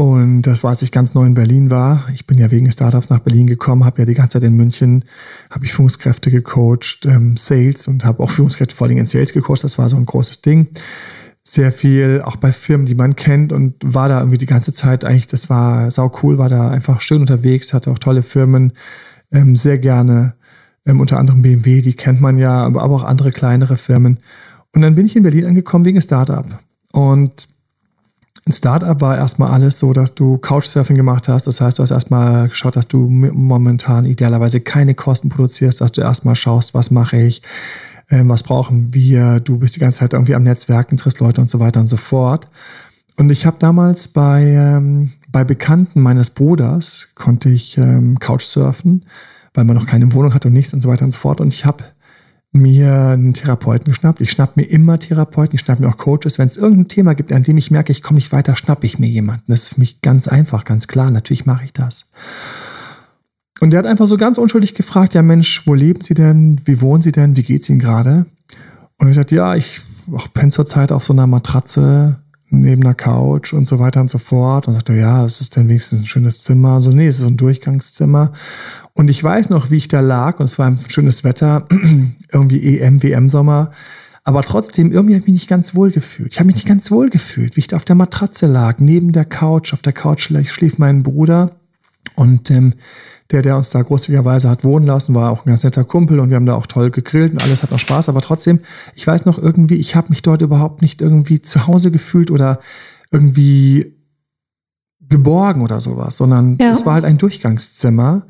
Und das war, als ich ganz neu in Berlin war. Ich bin ja wegen Startups nach Berlin gekommen, habe ja die ganze Zeit in München, habe ich Führungskräfte gecoacht, ähm, Sales und habe auch Führungskräfte vor allem in Sales gecoacht. Das war so ein großes Ding. Sehr viel, auch bei Firmen, die man kennt und war da irgendwie die ganze Zeit eigentlich, das war sau cool, war da einfach schön unterwegs, hatte auch tolle Firmen, ähm, sehr gerne, ähm, unter anderem BMW, die kennt man ja, aber auch andere kleinere Firmen. Und dann bin ich in Berlin angekommen wegen Startup. Und ein Startup war erstmal alles so, dass du Couchsurfing gemacht hast. Das heißt, du hast erstmal geschaut, dass du momentan idealerweise keine Kosten produzierst, dass du erstmal schaust, was mache ich, äh, was brauchen wir. Du bist die ganze Zeit irgendwie am Netzwerken, triffst Leute und so weiter und so fort. Und ich habe damals bei, ähm, bei Bekannten meines Bruders konnte ich ähm, Couchsurfen, weil man noch keine Wohnung hat und nichts und so weiter und so fort. Und ich habe mir einen Therapeuten geschnappt. Ich schnapp mir immer Therapeuten, ich schnapp mir auch Coaches. Wenn es irgendein Thema gibt, an dem ich merke, ich komme nicht weiter, schnapp ich mir jemanden. Das ist für mich ganz einfach, ganz klar. Natürlich mache ich das. Und der hat einfach so ganz unschuldig gefragt, ja Mensch, wo leben Sie denn? Wie wohnen Sie denn? Wie geht's Ihnen gerade? Und ich sagte, ja, ich penne zurzeit auf so einer Matratze neben einer Couch und so weiter und so fort. Und sagte, ja, es ist dann wenigstens ein schönes Zimmer. So, nee, es ist ein Durchgangszimmer. Und ich weiß noch, wie ich da lag und es war ein schönes Wetter, irgendwie EM, WM-Sommer. Aber trotzdem, irgendwie habe ich mich nicht ganz wohl gefühlt. Ich habe mich nicht ganz wohl gefühlt, wie ich da auf der Matratze lag, neben der Couch. Auf der Couch schlief mein Bruder und ähm, der, der uns da großzügigerweise hat wohnen lassen, war auch ein ganz netter Kumpel und wir haben da auch toll gegrillt und alles hat noch Spaß. Aber trotzdem, ich weiß noch irgendwie, ich habe mich dort überhaupt nicht irgendwie zu Hause gefühlt oder irgendwie geborgen oder sowas, sondern ja. es war halt ein Durchgangszimmer.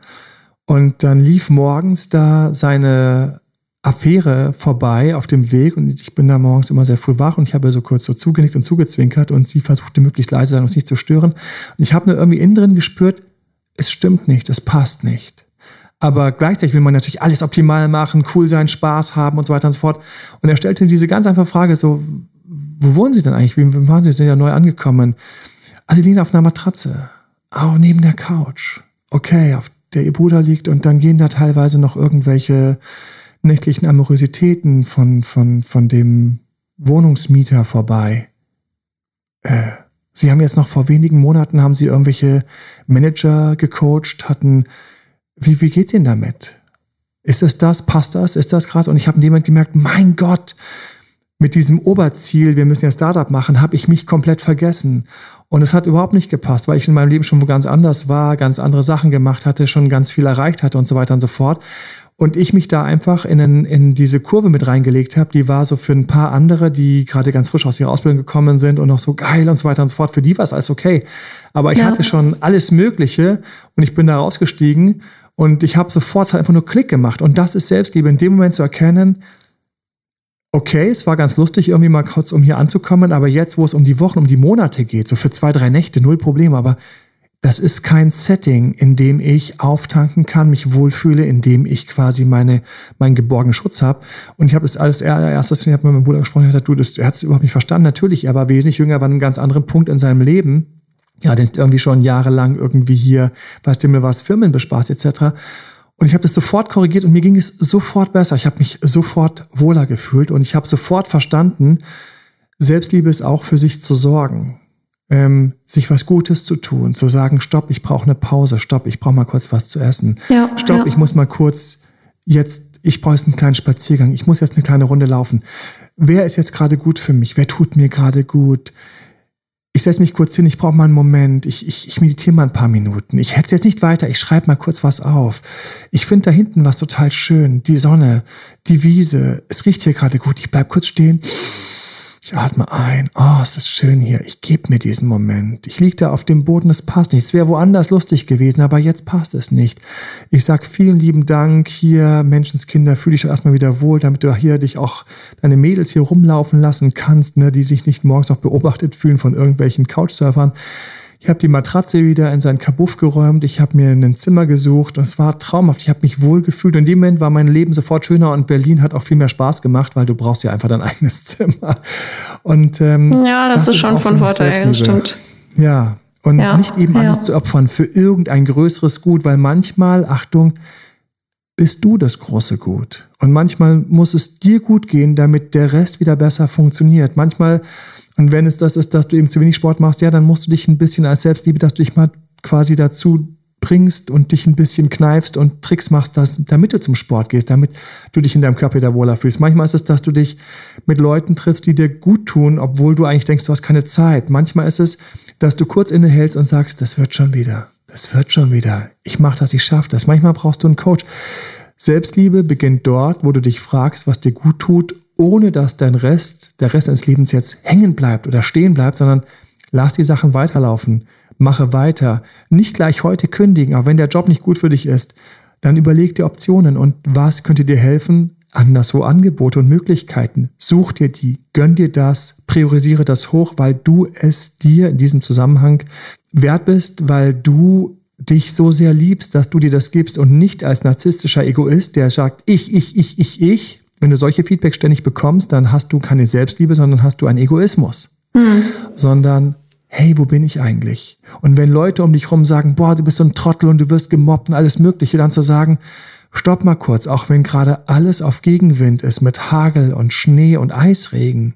Und dann lief morgens da seine Affäre vorbei auf dem Weg und ich bin da morgens immer sehr früh wach und ich habe so kurz so zugenickt und zugezwinkert und sie versuchte möglichst leise sein, uns nicht zu stören. Und ich habe nur irgendwie innen drin gespürt, es stimmt nicht, es passt nicht. Aber gleichzeitig will man natürlich alles optimal machen, cool sein, Spaß haben und so weiter und so fort. Und er stellte diese ganz einfache Frage so, wo wohnen Sie denn eigentlich? Wie waren Sie denn ja neu angekommen? Also, Sie liegen auf einer Matratze. Auch neben der Couch. Okay, auf der ihr Bruder liegt und dann gehen da teilweise noch irgendwelche nächtlichen Amorositäten von, von, von dem Wohnungsmieter vorbei. Äh, sie haben jetzt noch vor wenigen Monaten haben sie irgendwelche Manager gecoacht, hatten, wie, wie geht's Ihnen damit? Ist es das? Passt das? Ist das krass? Und ich habe in dem Moment gemerkt, mein Gott, mit diesem Oberziel, wir müssen ja Startup machen, habe ich mich komplett vergessen. Und es hat überhaupt nicht gepasst, weil ich in meinem Leben schon wo ganz anders war, ganz andere Sachen gemacht hatte, schon ganz viel erreicht hatte und so weiter und so fort. Und ich mich da einfach in, in diese Kurve mit reingelegt habe, die war so für ein paar andere, die gerade ganz frisch aus ihrer Ausbildung gekommen sind und noch so geil und so weiter und so fort. Für die war es alles okay. Aber ich ja. hatte schon alles Mögliche und ich bin da rausgestiegen und ich habe sofort halt einfach nur Klick gemacht. Und das ist Selbstliebe, in dem Moment zu erkennen, okay, es war ganz lustig, irgendwie mal kurz um hier anzukommen, aber jetzt, wo es um die Wochen, um die Monate geht, so für zwei, drei Nächte, null Problem, aber das ist kein Setting, in dem ich auftanken kann, mich wohlfühle, in dem ich quasi meine, meinen geborgenen Schutz habe. Und ich habe das alles erstes, ich habe mit meinem Bruder gesprochen, er hat gesagt, du, das, er hat es überhaupt nicht verstanden. Natürlich, er war wesentlich jünger, war an einem ganz anderen Punkt in seinem Leben. Ja, den irgendwie schon jahrelang irgendwie hier, weißt du mir was, Firmen bespaßt etc. Und ich habe das sofort korrigiert und mir ging es sofort besser. Ich habe mich sofort wohler gefühlt und ich habe sofort verstanden, Selbstliebe ist auch für sich zu sorgen ähm, sich was Gutes zu tun, zu sagen, stopp, ich brauche eine Pause, stopp, ich brauche mal kurz was zu essen, ja, stopp, ja. ich muss mal kurz jetzt, ich brauche einen kleinen Spaziergang, ich muss jetzt eine kleine Runde laufen. Wer ist jetzt gerade gut für mich? Wer tut mir gerade gut? Ich setze mich kurz hin, ich brauche mal einen Moment, ich, ich, ich meditiere mal ein paar Minuten. Ich hetze jetzt nicht weiter, ich schreibe mal kurz was auf. Ich finde da hinten was total schön, die Sonne, die Wiese, es riecht hier gerade gut, ich bleib kurz stehen ich atme ein. Oh, es ist schön hier. Ich gebe mir diesen Moment. Ich liege da auf dem Boden, es passt nicht. Es wäre woanders lustig gewesen, aber jetzt passt es nicht. Ich sag vielen lieben Dank hier, Menschenskinder, fühle dich doch erstmal wieder wohl, damit du hier dich auch deine Mädels hier rumlaufen lassen kannst, ne, die sich nicht morgens noch beobachtet fühlen von irgendwelchen Couchsurfern. Ich habe die Matratze wieder in sein Kabuff geräumt. Ich habe mir ein Zimmer gesucht und es war traumhaft. Ich habe mich wohl gefühlt. Und in dem Moment war mein Leben sofort schöner und Berlin hat auch viel mehr Spaß gemacht, weil du brauchst ja einfach dein eigenes Zimmer. Und ähm, ja, das, das ist schon von Vorteil, das stimmt. Ja, und ja, nicht eben ja. alles zu opfern für irgendein größeres Gut, weil manchmal, Achtung, bist du das große Gut. Und manchmal muss es dir gut gehen, damit der Rest wieder besser funktioniert. Manchmal und wenn es das ist, dass du eben zu wenig Sport machst, ja, dann musst du dich ein bisschen als Selbstliebe, dass du dich mal quasi dazu bringst und dich ein bisschen kneifst und Tricks machst, dass, damit du zum Sport gehst, damit du dich in deinem Körper wieder wohler fühlst. Manchmal ist es, dass du dich mit Leuten triffst, die dir gut tun, obwohl du eigentlich denkst, du hast keine Zeit. Manchmal ist es, dass du kurz innehältst und sagst, das wird schon wieder. Das wird schon wieder. Ich mache das, ich schaffe das. Manchmal brauchst du einen Coach. Selbstliebe beginnt dort, wo du dich fragst, was dir gut tut ohne dass dein Rest, der Rest deines Lebens jetzt hängen bleibt oder stehen bleibt, sondern lass die Sachen weiterlaufen, mache weiter, nicht gleich heute kündigen, aber wenn der Job nicht gut für dich ist, dann überleg dir Optionen und was könnte dir helfen, anderswo Angebote und Möglichkeiten. Such dir die, gönn dir das, priorisiere das hoch, weil du es dir in diesem Zusammenhang wert bist, weil du dich so sehr liebst, dass du dir das gibst und nicht als narzisstischer Egoist, der sagt, ich, ich, ich, ich, ich, wenn du solche Feedback ständig bekommst, dann hast du keine Selbstliebe, sondern hast du einen Egoismus. Mhm. Sondern, hey, wo bin ich eigentlich? Und wenn Leute um dich rum sagen, boah, du bist so ein Trottel und du wirst gemobbt und alles Mögliche, dann zu sagen, stopp mal kurz, auch wenn gerade alles auf Gegenwind ist mit Hagel und Schnee und Eisregen.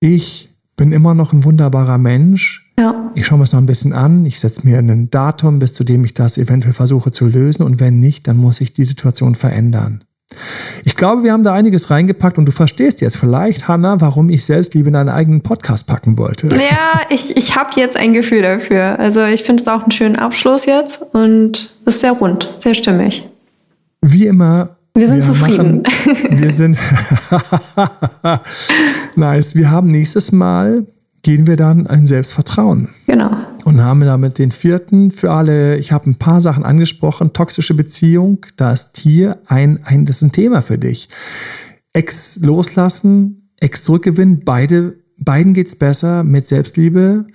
Ich bin immer noch ein wunderbarer Mensch. Ja. Ich schaue mir es noch ein bisschen an. Ich setze mir ein Datum, bis zu dem ich das eventuell versuche zu lösen. Und wenn nicht, dann muss ich die Situation verändern. Ich glaube, wir haben da einiges reingepackt und du verstehst jetzt vielleicht, Hanna, warum ich Selbstliebe in einen eigenen Podcast packen wollte. Ja, ich, ich habe jetzt ein Gefühl dafür. Also ich finde es auch einen schönen Abschluss jetzt und es ist sehr rund, sehr stimmig. Wie immer. Wir sind wir zufrieden. Machen, wir sind nice. Wir haben nächstes Mal gehen wir dann ein Selbstvertrauen. Genau. Und haben damit den vierten für alle, ich habe ein paar Sachen angesprochen, toxische Beziehung, da ist hier ein, ein, das ist ein Thema für dich. Ex loslassen, Ex zurückgewinnen, beide, beiden geht's besser mit Selbstliebe.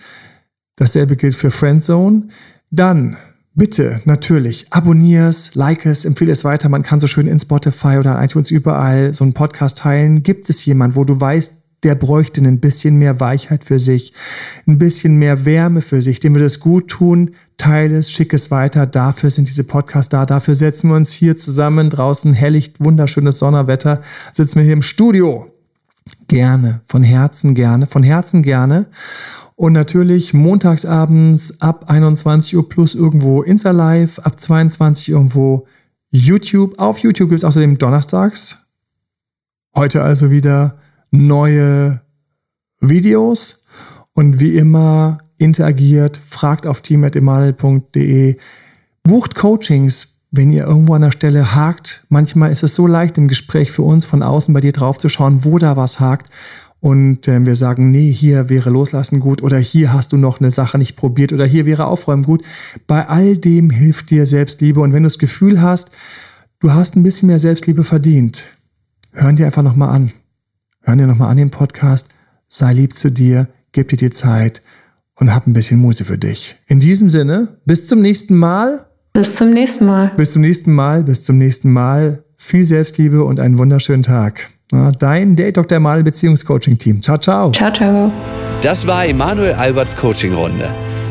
Dasselbe gilt für Friendzone. Dann Bitte, natürlich, abonnier es, like es, empfehle es weiter. Man kann so schön in Spotify oder iTunes überall so einen Podcast teilen. Gibt es jemand, wo du weißt, der bräuchte ein bisschen mehr Weichheit für sich, ein bisschen mehr Wärme für sich, dem würde es gut tun, teile es, schick es weiter, dafür sind diese Podcasts da, dafür setzen wir uns hier zusammen, draußen hellicht, wunderschönes Sonnerwetter, sitzen wir hier im Studio. Gerne, von Herzen gerne, von Herzen gerne. Und natürlich montagsabends ab 21 Uhr plus irgendwo Insta Live, ab 22 Uhr irgendwo YouTube. Auf YouTube gibt es außerdem donnerstags. Heute also wieder neue Videos und wie immer interagiert, fragt auf team.emanuel.de, bucht Coachings, wenn ihr irgendwo an der Stelle hakt, manchmal ist es so leicht im Gespräch für uns von außen bei dir drauf zu schauen, wo da was hakt und äh, wir sagen, nee, hier wäre Loslassen gut oder hier hast du noch eine Sache nicht probiert oder hier wäre Aufräumen gut. Bei all dem hilft dir Selbstliebe und wenn du das Gefühl hast, du hast ein bisschen mehr Selbstliebe verdient, hören dir einfach nochmal an. Hören dir nochmal an den Podcast, sei lieb zu dir, gib dir die Zeit und hab ein bisschen Muße für dich. In diesem Sinne, bis zum nächsten Mal. Bis zum nächsten Mal. Bis zum nächsten Mal, bis zum nächsten Mal. Viel Selbstliebe und einen wunderschönen Tag. Dein Date Dr. Emanuel Beziehungscoaching Team. Ciao, ciao. Ciao, ciao. Das war Emanuel Alberts Coaching Runde.